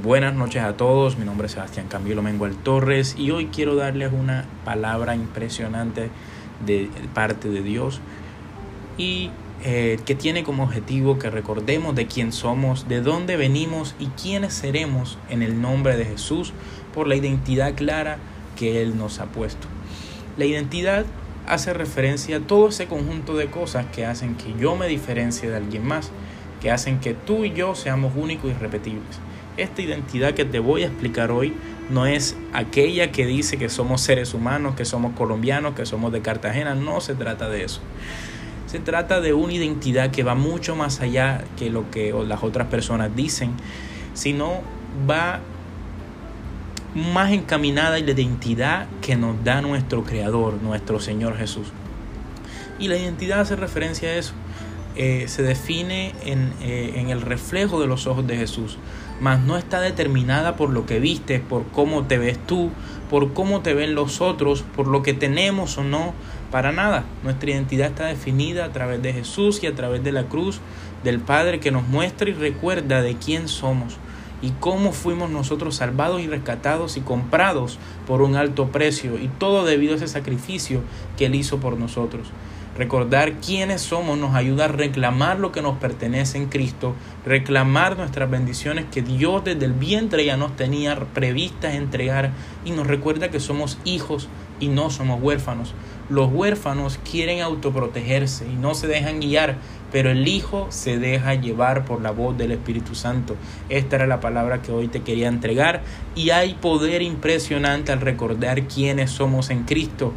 Buenas noches a todos, mi nombre es Sebastián Camilo Mengual Torres y hoy quiero darles una palabra impresionante de parte de Dios y eh, que tiene como objetivo que recordemos de quién somos, de dónde venimos y quiénes seremos en el nombre de Jesús por la identidad clara que Él nos ha puesto. La identidad hace referencia a todo ese conjunto de cosas que hacen que yo me diferencie de alguien más, que hacen que tú y yo seamos únicos y repetibles. Esta identidad que te voy a explicar hoy no es aquella que dice que somos seres humanos, que somos colombianos, que somos de Cartagena, no se trata de eso. Se trata de una identidad que va mucho más allá que lo que las otras personas dicen, sino va más encaminada en la identidad que nos da nuestro Creador, nuestro Señor Jesús. Y la identidad hace referencia a eso. Eh, se define en, eh, en, el reflejo de los ojos de Jesús, mas no está determinada por lo que vistes, por cómo te ves tú, por cómo te ven los otros, por lo que tenemos o no, para nada. Nuestra identidad está definida a través de Jesús y a través de la cruz del Padre que nos muestra y recuerda de quién somos y cómo fuimos nosotros salvados y rescatados y comprados por un alto precio y todo debido a ese sacrificio que Él hizo por nosotros. Recordar quiénes somos nos ayuda a reclamar lo que nos pertenece en Cristo, reclamar nuestras bendiciones que Dios desde el vientre ya nos tenía previstas entregar y nos recuerda que somos hijos y no somos huérfanos. Los huérfanos quieren autoprotegerse y no se dejan guiar, pero el Hijo se deja llevar por la voz del Espíritu Santo. Esta era la palabra que hoy te quería entregar y hay poder impresionante al recordar quiénes somos en Cristo.